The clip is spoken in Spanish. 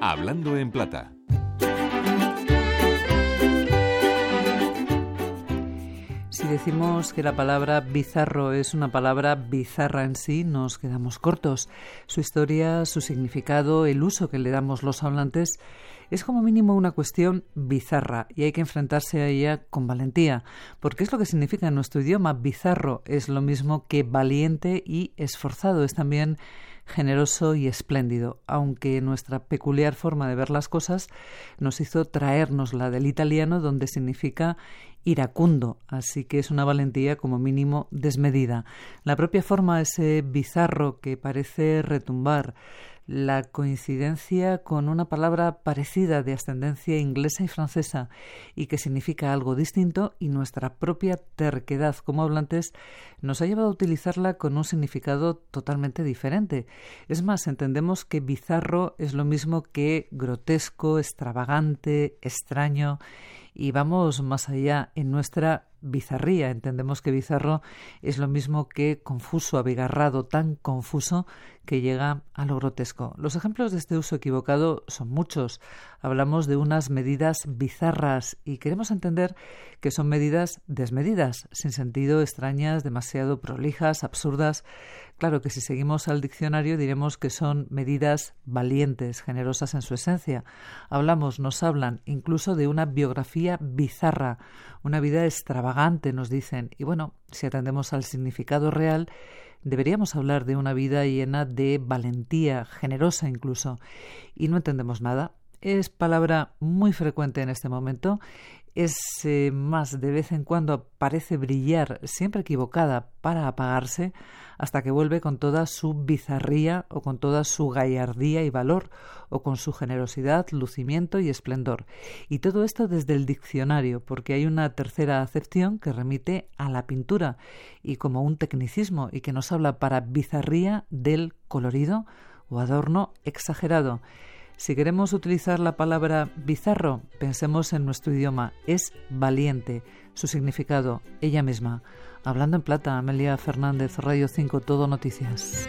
Hablando en plata. Si decimos que la palabra bizarro es una palabra bizarra en sí, nos quedamos cortos. Su historia, su significado, el uso que le damos los hablantes es como mínimo una cuestión bizarra y hay que enfrentarse a ella con valentía, porque es lo que significa en nuestro idioma. Bizarro es lo mismo que valiente y esforzado, es también generoso y espléndido, aunque nuestra peculiar forma de ver las cosas nos hizo traernos la del italiano donde significa iracundo, así que es una valentía como mínimo desmedida. La propia forma, ese bizarro que parece retumbar, la coincidencia con una palabra parecida de ascendencia inglesa y francesa y que significa algo distinto y nuestra propia terquedad como hablantes nos ha llevado a utilizarla con un significado totalmente diferente. Es más, entendemos que bizarro es lo mismo que grotesco, extravagante, extraño y vamos más allá en nuestra bizarría. Entendemos que bizarro es lo mismo que confuso, abigarrado, tan confuso que llega a lo grotesco. Los ejemplos de este uso equivocado son muchos. Hablamos de unas medidas bizarras y queremos entender que son medidas desmedidas, sin sentido, extrañas, demasiado prolijas, absurdas. Claro que si seguimos al diccionario diremos que son medidas valientes, generosas en su esencia. Hablamos, nos hablan incluso de una biografía bizarra, una vida extravagante, nos dicen. Y bueno, si atendemos al significado real, deberíamos hablar de una vida llena de valentía, generosa incluso. Y no entendemos nada. Es palabra muy frecuente en este momento es eh, más de vez en cuando parece brillar, siempre equivocada, para apagarse, hasta que vuelve con toda su bizarría o con toda su gallardía y valor, o con su generosidad, lucimiento y esplendor. Y todo esto desde el diccionario, porque hay una tercera acepción que remite a la pintura y como un tecnicismo y que nos habla para bizarría del colorido o adorno exagerado. Si queremos utilizar la palabra bizarro, pensemos en nuestro idioma. Es valiente. Su significado, ella misma. Hablando en plata, Amelia Fernández, Radio 5, Todo Noticias.